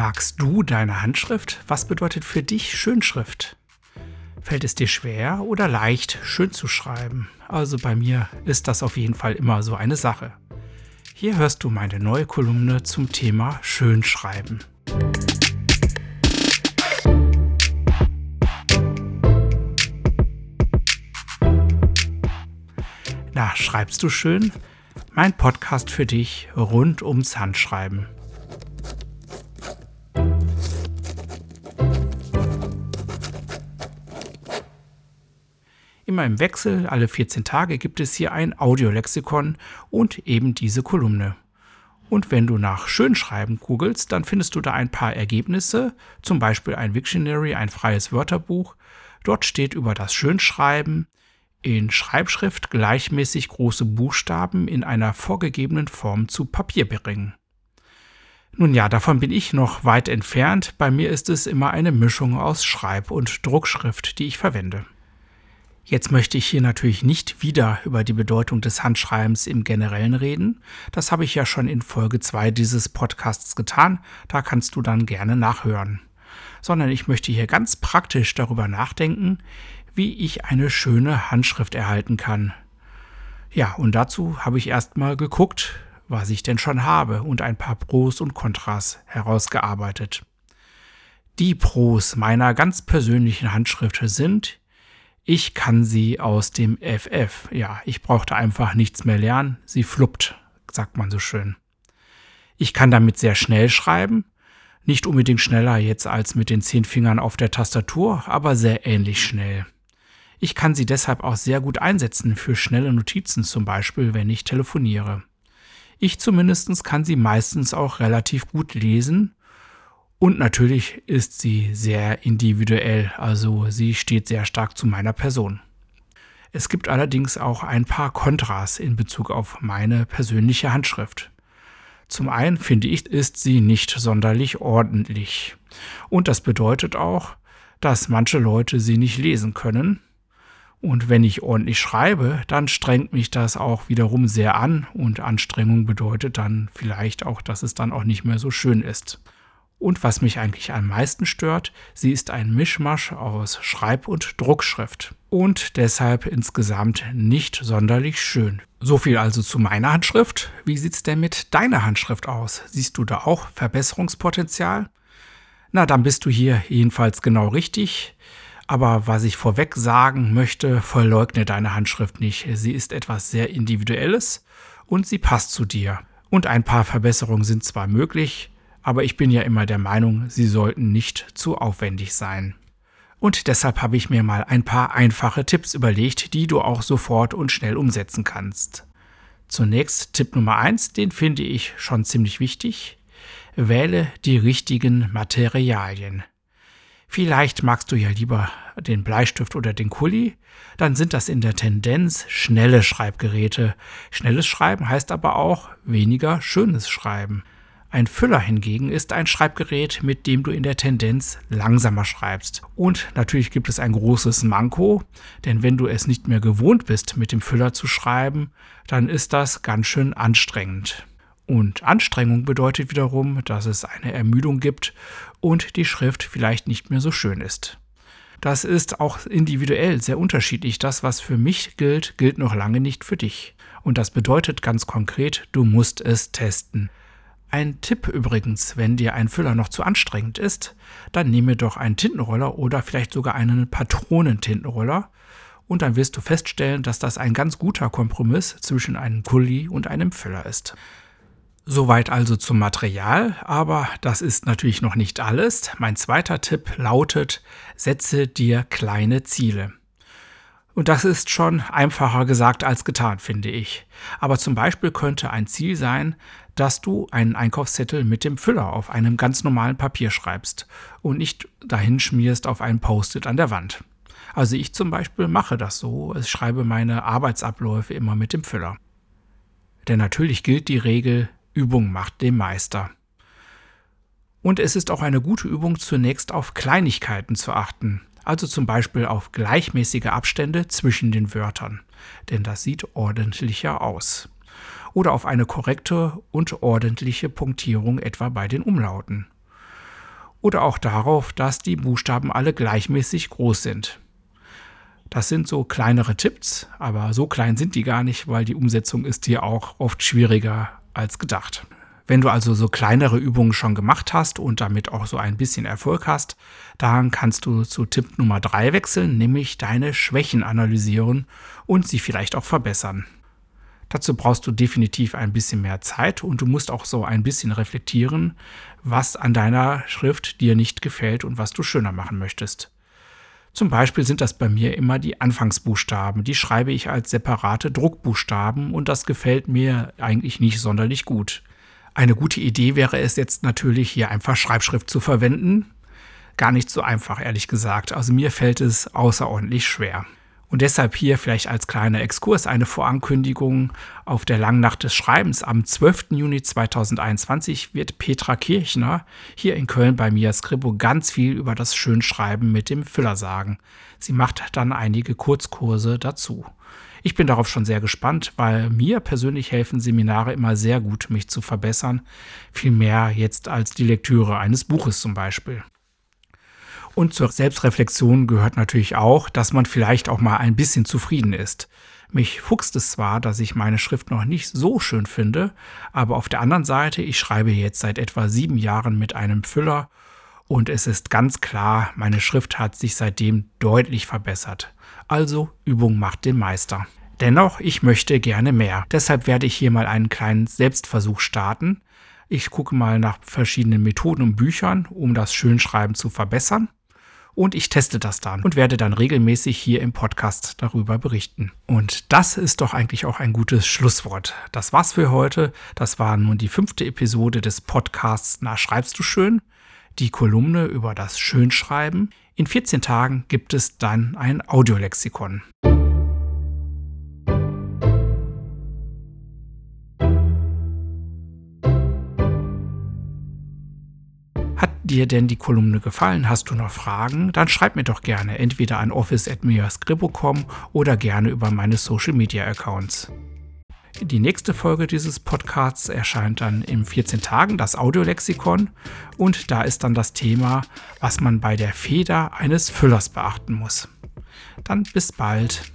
Magst du deine Handschrift? Was bedeutet für dich Schönschrift? Fällt es dir schwer oder leicht, schön zu schreiben? Also bei mir ist das auf jeden Fall immer so eine Sache. Hier hörst du meine neue Kolumne zum Thema Schönschreiben. Na, schreibst du schön? Mein Podcast für dich rund ums Handschreiben. Immer im Wechsel, alle 14 Tage, gibt es hier ein Audiolexikon und eben diese Kolumne. Und wenn du nach Schönschreiben googelst, dann findest du da ein paar Ergebnisse, zum Beispiel ein Wiktionary, ein freies Wörterbuch. Dort steht über das Schönschreiben in Schreibschrift gleichmäßig große Buchstaben in einer vorgegebenen Form zu Papier bringen. Nun ja, davon bin ich noch weit entfernt. Bei mir ist es immer eine Mischung aus Schreib- und Druckschrift, die ich verwende. Jetzt möchte ich hier natürlich nicht wieder über die Bedeutung des Handschreibens im Generellen reden. Das habe ich ja schon in Folge 2 dieses Podcasts getan. Da kannst du dann gerne nachhören. Sondern ich möchte hier ganz praktisch darüber nachdenken, wie ich eine schöne Handschrift erhalten kann. Ja, und dazu habe ich erstmal geguckt, was ich denn schon habe und ein paar Pros und Kontras herausgearbeitet. Die Pros meiner ganz persönlichen Handschrift sind, ich kann sie aus dem FF. Ja, ich brauchte einfach nichts mehr lernen. Sie fluppt, sagt man so schön. Ich kann damit sehr schnell schreiben. Nicht unbedingt schneller jetzt als mit den zehn Fingern auf der Tastatur, aber sehr ähnlich schnell. Ich kann sie deshalb auch sehr gut einsetzen für schnelle Notizen, zum Beispiel, wenn ich telefoniere. Ich zumindest kann sie meistens auch relativ gut lesen und natürlich ist sie sehr individuell, also sie steht sehr stark zu meiner Person. Es gibt allerdings auch ein paar Kontras in Bezug auf meine persönliche Handschrift. Zum einen finde ich, ist sie nicht sonderlich ordentlich. Und das bedeutet auch, dass manche Leute sie nicht lesen können. Und wenn ich ordentlich schreibe, dann strengt mich das auch wiederum sehr an. Und Anstrengung bedeutet dann vielleicht auch, dass es dann auch nicht mehr so schön ist. Und was mich eigentlich am meisten stört, sie ist ein Mischmasch aus Schreib- und Druckschrift und deshalb insgesamt nicht sonderlich schön. So viel also zu meiner Handschrift. Wie sieht's denn mit deiner Handschrift aus? Siehst du da auch Verbesserungspotenzial? Na, dann bist du hier jedenfalls genau richtig. Aber was ich vorweg sagen möchte, verleugne deine Handschrift nicht. Sie ist etwas sehr Individuelles und sie passt zu dir. Und ein paar Verbesserungen sind zwar möglich, aber ich bin ja immer der Meinung, sie sollten nicht zu aufwendig sein. Und deshalb habe ich mir mal ein paar einfache Tipps überlegt, die du auch sofort und schnell umsetzen kannst. Zunächst Tipp Nummer eins, den finde ich schon ziemlich wichtig. Wähle die richtigen Materialien. Vielleicht magst du ja lieber den Bleistift oder den Kuli, dann sind das in der Tendenz schnelle Schreibgeräte. Schnelles Schreiben heißt aber auch weniger schönes Schreiben. Ein Füller hingegen ist ein Schreibgerät, mit dem du in der Tendenz langsamer schreibst. Und natürlich gibt es ein großes Manko, denn wenn du es nicht mehr gewohnt bist, mit dem Füller zu schreiben, dann ist das ganz schön anstrengend. Und Anstrengung bedeutet wiederum, dass es eine Ermüdung gibt und die Schrift vielleicht nicht mehr so schön ist. Das ist auch individuell sehr unterschiedlich. Das, was für mich gilt, gilt noch lange nicht für dich. Und das bedeutet ganz konkret, du musst es testen. Ein Tipp übrigens, wenn dir ein Füller noch zu anstrengend ist, dann nehme doch einen Tintenroller oder vielleicht sogar einen Patronentintenroller und dann wirst du feststellen, dass das ein ganz guter Kompromiss zwischen einem Kuli und einem Füller ist. Soweit also zum Material, aber das ist natürlich noch nicht alles. Mein zweiter Tipp lautet, setze dir kleine Ziele. Und das ist schon einfacher gesagt als getan, finde ich. Aber zum Beispiel könnte ein Ziel sein, dass du einen Einkaufszettel mit dem Füller auf einem ganz normalen Papier schreibst und nicht dahin schmierst auf ein Post-it an der Wand. Also ich zum Beispiel mache das so, ich schreibe meine Arbeitsabläufe immer mit dem Füller. Denn natürlich gilt die Regel, Übung macht den Meister. Und es ist auch eine gute Übung, zunächst auf Kleinigkeiten zu achten, also zum Beispiel auf gleichmäßige Abstände zwischen den Wörtern, denn das sieht ordentlicher aus oder auf eine korrekte und ordentliche Punktierung etwa bei den Umlauten. oder auch darauf, dass die Buchstaben alle gleichmäßig groß sind. Das sind so kleinere Tipps, aber so klein sind die gar nicht, weil die Umsetzung ist hier auch oft schwieriger als gedacht. Wenn du also so kleinere Übungen schon gemacht hast und damit auch so ein bisschen Erfolg hast, dann kannst du zu Tipp Nummer 3 wechseln, nämlich deine Schwächen analysieren und sie vielleicht auch verbessern. Dazu brauchst du definitiv ein bisschen mehr Zeit und du musst auch so ein bisschen reflektieren, was an deiner Schrift dir nicht gefällt und was du schöner machen möchtest. Zum Beispiel sind das bei mir immer die Anfangsbuchstaben. Die schreibe ich als separate Druckbuchstaben und das gefällt mir eigentlich nicht sonderlich gut. Eine gute Idee wäre es jetzt natürlich, hier einfach Schreibschrift zu verwenden. Gar nicht so einfach, ehrlich gesagt. Also mir fällt es außerordentlich schwer. Und deshalb hier vielleicht als kleiner Exkurs eine Vorankündigung. Auf der Langnacht des Schreibens am 12. Juni 2021 wird Petra Kirchner hier in Köln bei Mia Scribo ganz viel über das Schönschreiben mit dem Füller sagen. Sie macht dann einige Kurzkurse dazu. Ich bin darauf schon sehr gespannt, weil mir persönlich helfen Seminare immer sehr gut, mich zu verbessern. Viel mehr jetzt als die Lektüre eines Buches zum Beispiel. Und zur Selbstreflexion gehört natürlich auch, dass man vielleicht auch mal ein bisschen zufrieden ist. Mich fuchst es zwar, dass ich meine Schrift noch nicht so schön finde, aber auf der anderen Seite, ich schreibe jetzt seit etwa sieben Jahren mit einem Füller und es ist ganz klar, meine Schrift hat sich seitdem deutlich verbessert. Also Übung macht den Meister. Dennoch, ich möchte gerne mehr. Deshalb werde ich hier mal einen kleinen Selbstversuch starten. Ich gucke mal nach verschiedenen Methoden und Büchern, um das Schönschreiben zu verbessern und ich teste das dann und werde dann regelmäßig hier im Podcast darüber berichten. Und das ist doch eigentlich auch ein gutes Schlusswort. Das war's für heute. Das war nun die fünfte Episode des Podcasts Na schreibst du schön? Die Kolumne über das Schönschreiben. In 14 Tagen gibt es dann ein Audiolexikon. dir denn die Kolumne gefallen? Hast du noch Fragen? Dann schreib mir doch gerne entweder an office.miascribo.com oder gerne über meine Social Media Accounts. Die nächste Folge dieses Podcasts erscheint dann in 14 Tagen, das Audiolexikon. Und da ist dann das Thema, was man bei der Feder eines Füllers beachten muss. Dann bis bald.